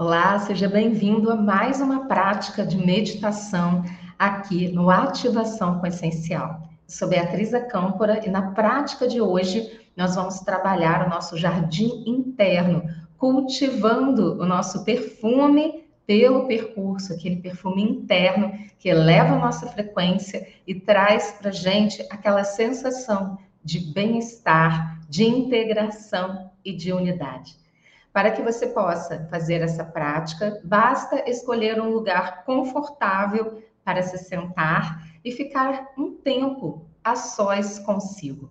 Olá, seja bem-vindo a mais uma prática de meditação aqui no Ativação com Essencial. Sou Beatriz Acâmpora e na prática de hoje nós vamos trabalhar o nosso jardim interno, cultivando o nosso perfume pelo percurso, aquele perfume interno que eleva a nossa frequência e traz para gente aquela sensação de bem-estar, de integração e de unidade. Para que você possa fazer essa prática, basta escolher um lugar confortável para se sentar e ficar um tempo a sós consigo.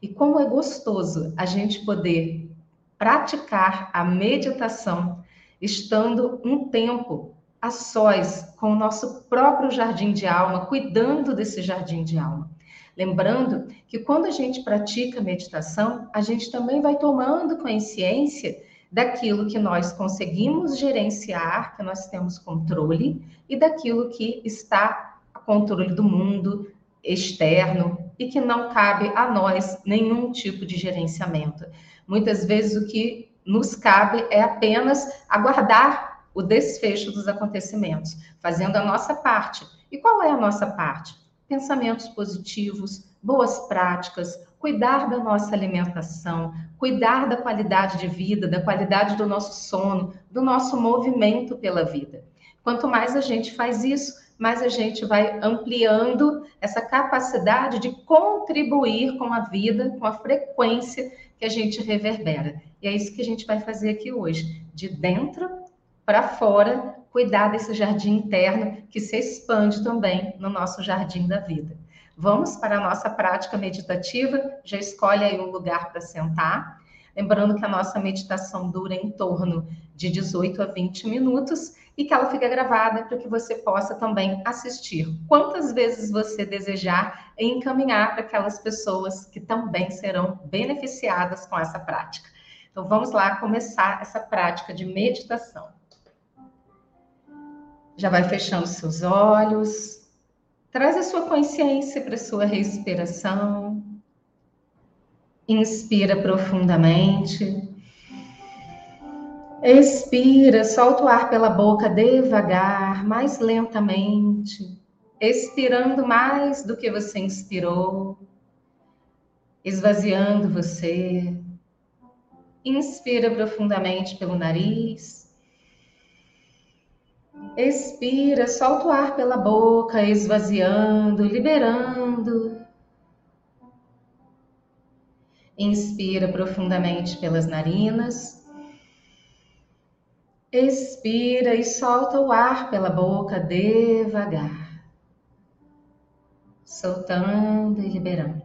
E como é gostoso a gente poder praticar a meditação estando um tempo a sós com o nosso próprio jardim de alma, cuidando desse jardim de alma. Lembrando que quando a gente pratica meditação, a gente também vai tomando consciência daquilo que nós conseguimos gerenciar, que nós temos controle, e daquilo que está a controle do mundo externo e que não cabe a nós nenhum tipo de gerenciamento. Muitas vezes o que nos cabe é apenas aguardar o desfecho dos acontecimentos, fazendo a nossa parte. E qual é a nossa parte? Pensamentos positivos, boas práticas, cuidar da nossa alimentação, cuidar da qualidade de vida, da qualidade do nosso sono, do nosso movimento pela vida. Quanto mais a gente faz isso, mais a gente vai ampliando essa capacidade de contribuir com a vida, com a frequência que a gente reverbera. E é isso que a gente vai fazer aqui hoje, de dentro para fora, cuidar desse jardim interno que se expande também no nosso jardim da vida. Vamos para a nossa prática meditativa. Já escolhe aí um lugar para sentar. Lembrando que a nossa meditação dura em torno de 18 a 20 minutos e que ela fica gravada para que você possa também assistir quantas vezes você desejar e encaminhar para aquelas pessoas que também serão beneficiadas com essa prática. Então vamos lá começar essa prática de meditação. Já vai fechando seus olhos, Traz a sua consciência para a sua respiração. Inspira profundamente. Expira, solta o ar pela boca devagar, mais lentamente, expirando mais do que você inspirou, esvaziando você. Inspira profundamente pelo nariz. Expira, solta o ar pela boca, esvaziando, liberando. Inspira profundamente pelas narinas. Expira e solta o ar pela boca devagar, soltando e liberando.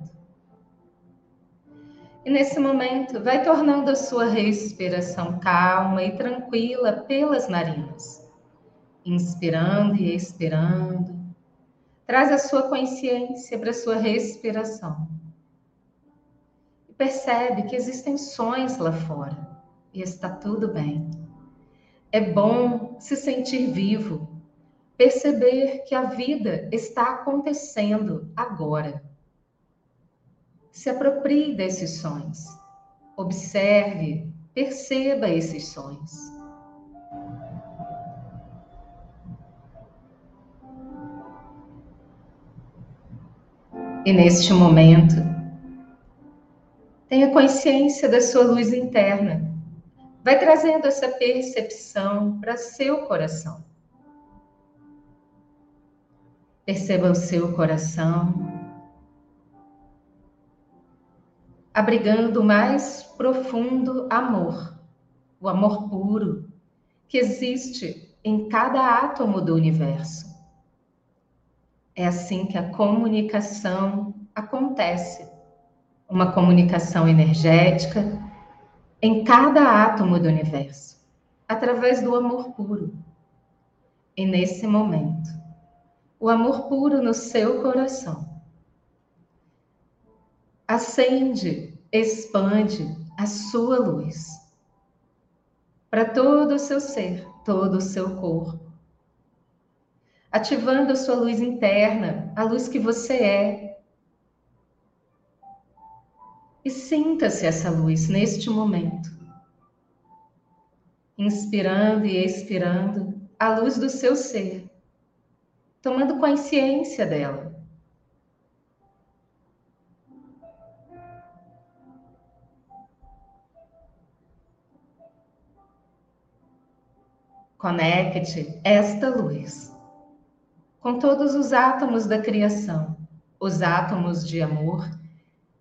E nesse momento, vai tornando a sua respiração calma e tranquila pelas narinas inspirando e expirando. Traz a sua consciência para a sua respiração. E percebe que existem sons lá fora e está tudo bem. É bom se sentir vivo, perceber que a vida está acontecendo agora. Se aproprie desses sons. Observe, perceba esses sons. E neste momento, tenha consciência da sua luz interna. Vai trazendo essa percepção para seu coração. Perceba o seu coração, abrigando o mais profundo amor, o amor puro que existe em cada átomo do universo. É assim que a comunicação acontece. Uma comunicação energética em cada átomo do universo, através do amor puro. E nesse momento, o amor puro no seu coração acende, expande a sua luz para todo o seu ser, todo o seu corpo ativando a sua luz interna, a luz que você é. E sinta-se essa luz neste momento. inspirando e expirando a luz do seu ser, tomando consciência dela. Conecte esta luz com todos os átomos da criação, os átomos de amor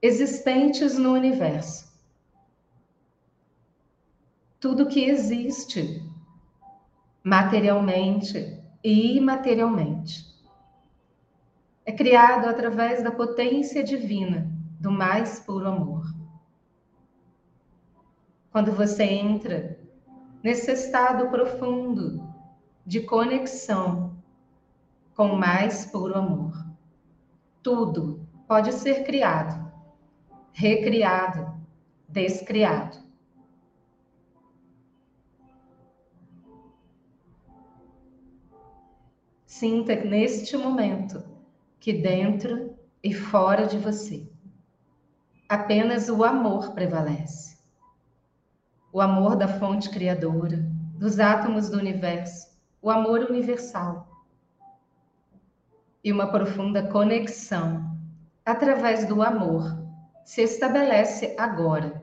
existentes no universo. Tudo que existe, materialmente e imaterialmente, é criado através da potência divina do mais puro amor. Quando você entra nesse estado profundo de conexão com o mais puro amor, tudo pode ser criado, recriado, descriado. Sinta neste momento que dentro e fora de você apenas o amor prevalece o amor da fonte criadora, dos átomos do universo, o amor universal. E uma profunda conexão através do amor se estabelece agora.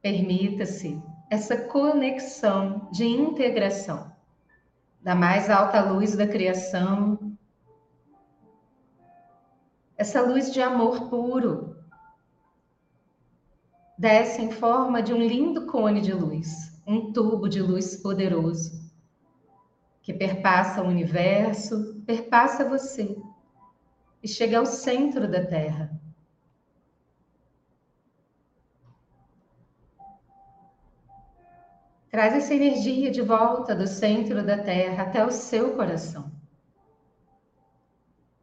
Permita-se essa conexão de integração da mais alta luz da criação essa luz de amor puro desce em forma de um lindo cone de luz, um tubo de luz poderoso que perpassa o universo, perpassa você e chega ao centro da Terra. Traz essa energia de volta do centro da Terra até o seu coração.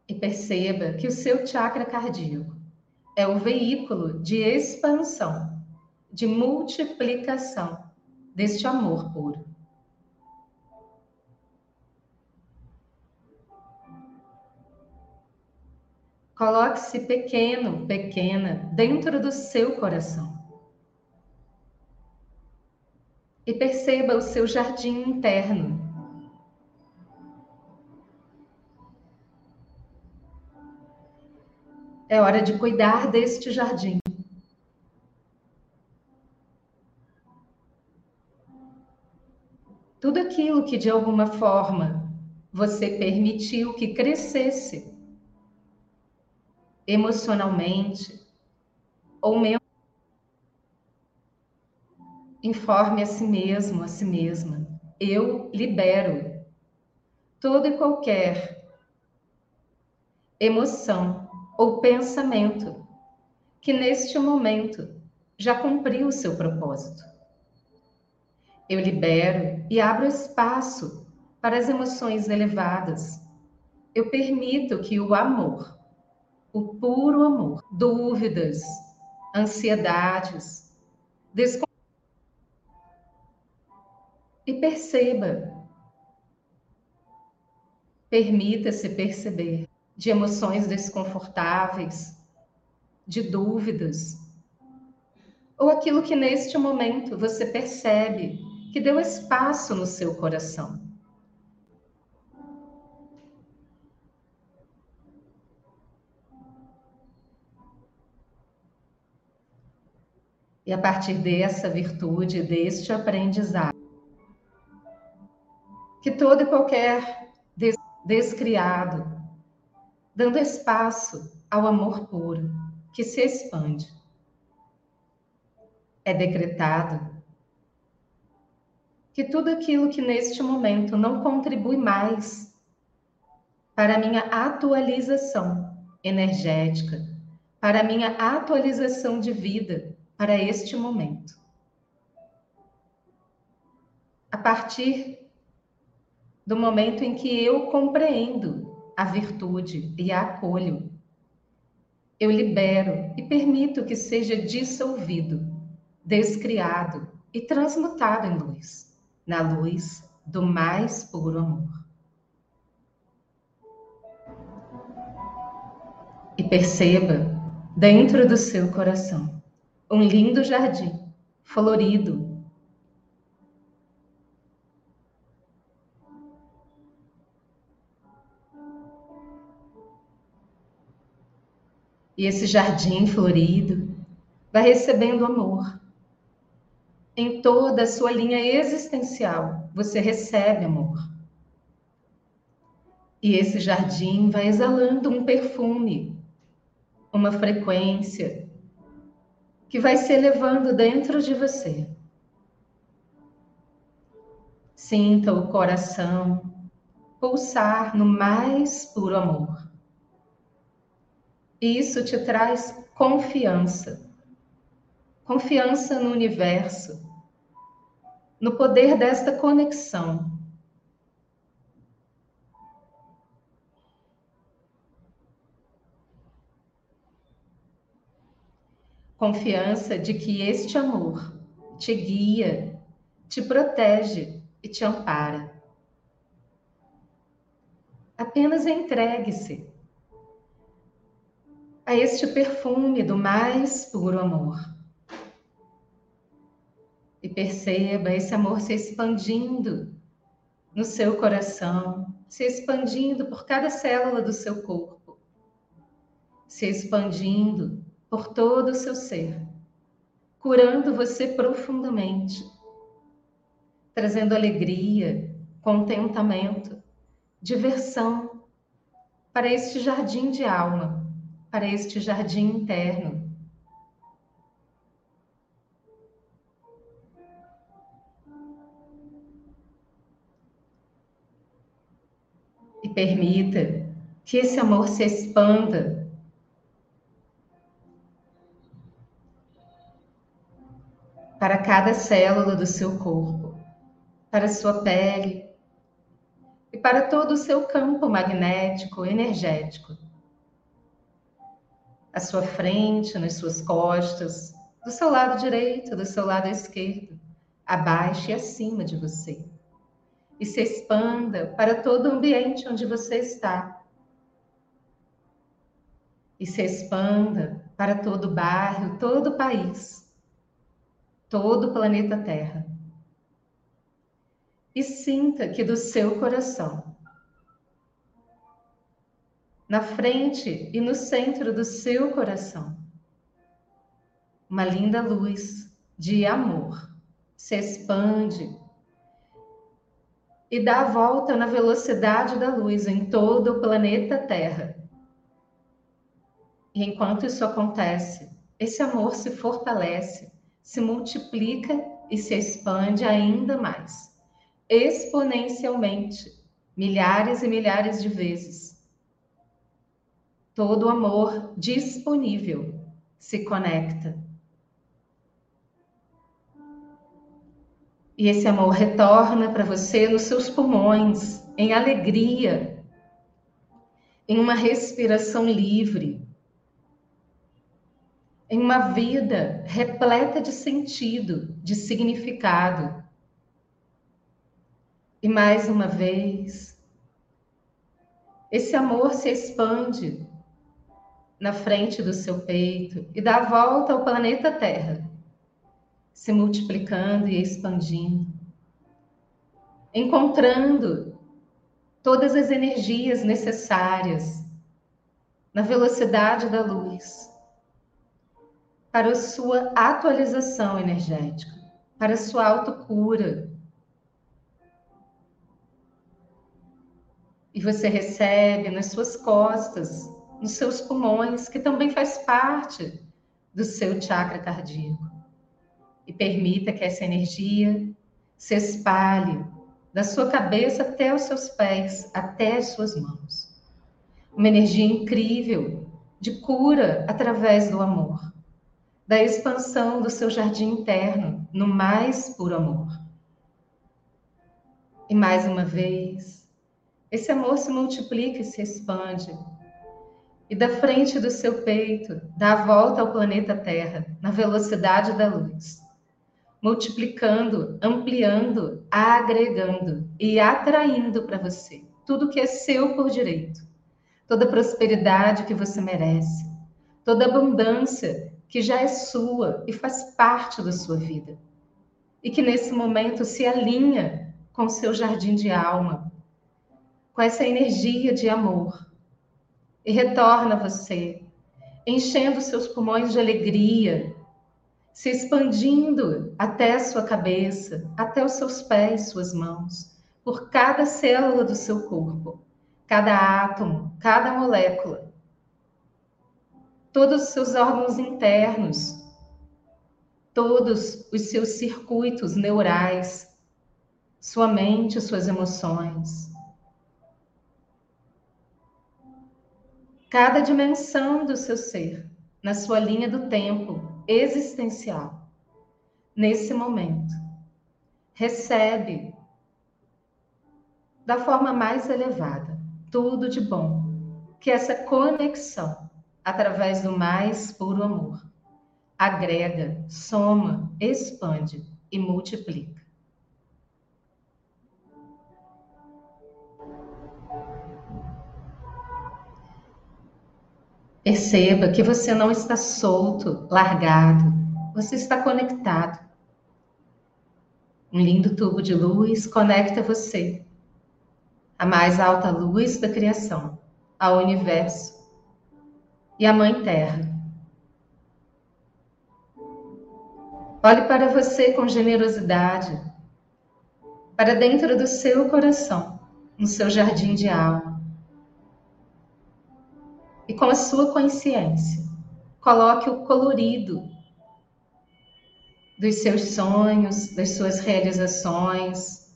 E perceba que o seu chakra cardíaco é o veículo de expansão, de multiplicação deste amor puro. Coloque-se pequeno, pequena, dentro do seu coração. E perceba o seu jardim interno, É hora de cuidar deste jardim. Tudo aquilo que de alguma forma você permitiu que crescesse emocionalmente ou mesmo informe a si mesmo, a si mesma. Eu libero toda e qualquer emoção ou pensamento que neste momento já cumpriu o seu propósito. Eu libero e abro espaço para as emoções elevadas. Eu permito que o amor, o puro amor, dúvidas, ansiedades, descon... e perceba. Permita-se perceber de emoções desconfortáveis, de dúvidas, ou aquilo que neste momento você percebe que deu espaço no seu coração. E a partir dessa virtude, deste aprendizado, que todo e qualquer descriado, dando espaço ao amor puro que se expande. É decretado que tudo aquilo que neste momento não contribui mais para minha atualização energética, para minha atualização de vida para este momento. A partir do momento em que eu compreendo a virtude e a acolho. Eu libero e permito que seja dissolvido, descriado e transmutado em luz, na luz do mais puro amor. E perceba, dentro do seu coração, um lindo jardim, florido. E esse jardim florido vai recebendo amor. Em toda a sua linha existencial, você recebe amor. E esse jardim vai exalando um perfume, uma frequência que vai se elevando dentro de você. Sinta o coração pulsar no mais puro amor. E isso te traz confiança. Confiança no universo, no poder desta conexão confiança de que este amor te guia, te protege e te ampara. Apenas entregue-se a este perfume do mais puro amor. E perceba esse amor se expandindo no seu coração, se expandindo por cada célula do seu corpo, se expandindo por todo o seu ser, curando você profundamente, trazendo alegria, contentamento, diversão para este jardim de alma, para este jardim interno. E permita que esse amor se expanda para cada célula do seu corpo, para sua pele e para todo o seu campo magnético energético. À sua frente, nas suas costas, do seu lado direito, do seu lado esquerdo, abaixo e acima de você. E se expanda para todo o ambiente onde você está. E se expanda para todo o bairro, todo o país todo o planeta Terra. E sinta que do seu coração, na frente e no centro do seu coração, uma linda luz de amor se expande e dá a volta na velocidade da luz em todo o planeta Terra. E enquanto isso acontece, esse amor se fortalece se multiplica e se expande ainda mais, exponencialmente, milhares e milhares de vezes. Todo amor disponível se conecta. E esse amor retorna para você nos seus pulmões, em alegria, em uma respiração livre, em uma vida repleta de sentido, de significado. E mais uma vez, esse amor se expande na frente do seu peito e dá a volta ao planeta Terra, se multiplicando e expandindo, encontrando todas as energias necessárias na velocidade da luz para a sua atualização energética, para a sua autocura. E você recebe nas suas costas, nos seus pulmões, que também faz parte do seu chakra cardíaco. E permita que essa energia se espalhe da sua cabeça até os seus pés, até as suas mãos. Uma energia incrível de cura através do amor da expansão do seu jardim interno no mais puro amor. E mais uma vez, esse amor se multiplica e se expande. E da frente do seu peito, dá a volta ao planeta Terra, na velocidade da luz, multiplicando, ampliando, agregando e atraindo para você tudo que é seu por direito toda prosperidade que você merece, toda abundância que já é sua e faz parte da sua vida. E que nesse momento se alinha com seu jardim de alma, com essa energia de amor. E retorna você, enchendo seus pulmões de alegria, se expandindo até a sua cabeça, até os seus pés, suas mãos, por cada célula do seu corpo, cada átomo, cada molécula, todos os seus órgãos internos, todos os seus circuitos neurais, sua mente, suas emoções. Cada dimensão do seu ser, na sua linha do tempo existencial, nesse momento, recebe da forma mais elevada tudo de bom, que essa conexão através do mais puro amor agrega, soma, expande e multiplica. Perceba que você não está solto, largado, você está conectado. Um lindo tubo de luz conecta você à mais alta luz da criação, ao universo e à Mãe Terra. Olhe para você com generosidade, para dentro do seu coração, no seu jardim de alma e com a sua consciência, coloque o colorido dos seus sonhos, das suas realizações,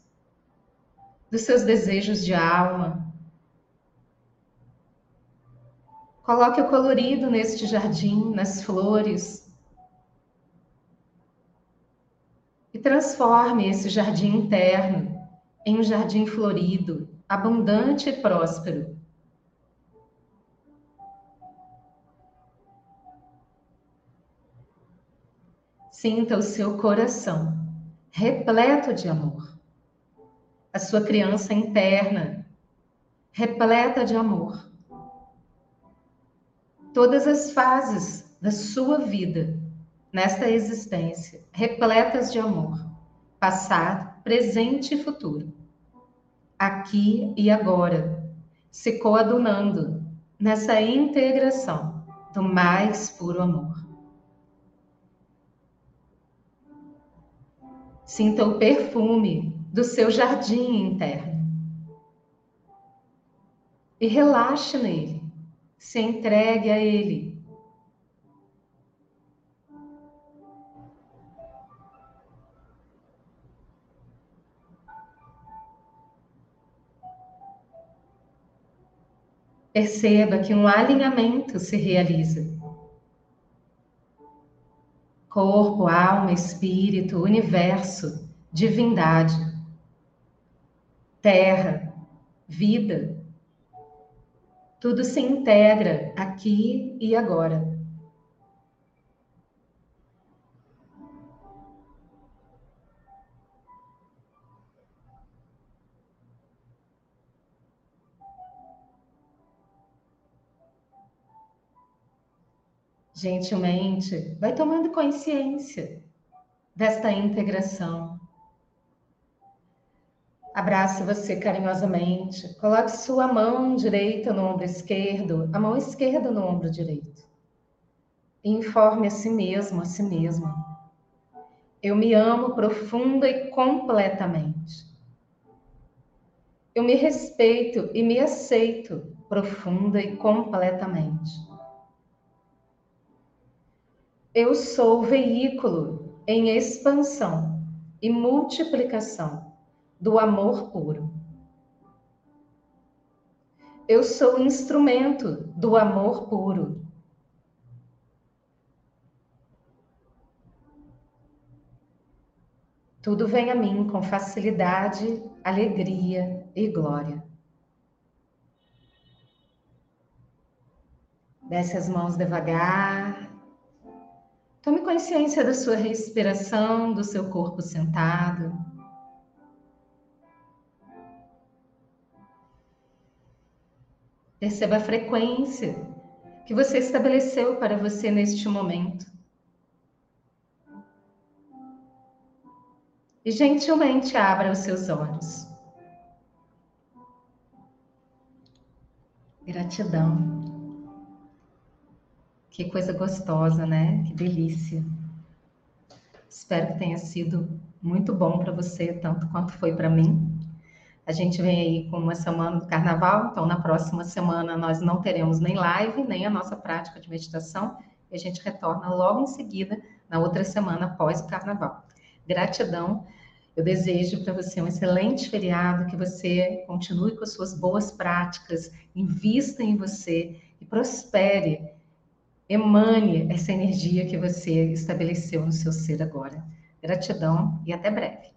dos seus desejos de alma. Coloque o colorido neste jardim, nas flores. E transforme esse jardim interno em um jardim florido, abundante e próspero Sinta o seu coração repleto de amor. A sua criança interna repleta de amor. Todas as fases da sua vida nesta existência repletas de amor, passado, presente e futuro. Aqui e agora, se coadunando nessa integração do mais puro amor. Sinta o perfume do seu jardim interno. E relaxe nele. Se entregue a ele. Perceba que um alinhamento se realiza corpo, alma, espírito, universo, divindade, terra, vida. Tudo se integra aqui e agora. Gentilmente, vai tomando consciência desta integração. Abrace você carinhosamente, coloque sua mão direita no ombro esquerdo, a mão esquerda no ombro direito. E informe a si mesmo, a si mesma. Eu me amo profunda e completamente. Eu me respeito e me aceito profunda e completamente. Eu sou veículo em expansão e multiplicação do amor puro. Eu sou instrumento do amor puro. Tudo vem a mim com facilidade, alegria e glória. Desce as mãos devagar, Tome consciência da sua respiração, do seu corpo sentado. Perceba a frequência que você estabeleceu para você neste momento. E gentilmente abra os seus olhos. Gratidão. Que coisa gostosa, né? Que delícia. Espero que tenha sido muito bom para você, tanto quanto foi para mim. A gente vem aí com uma semana do carnaval, então na próxima semana nós não teremos nem live, nem a nossa prática de meditação, e a gente retorna logo em seguida, na outra semana após o carnaval. Gratidão. Eu desejo para você um excelente feriado, que você continue com as suas boas práticas, invista em você e prospere emane essa energia que você estabeleceu no seu ser agora. Gratidão e até breve.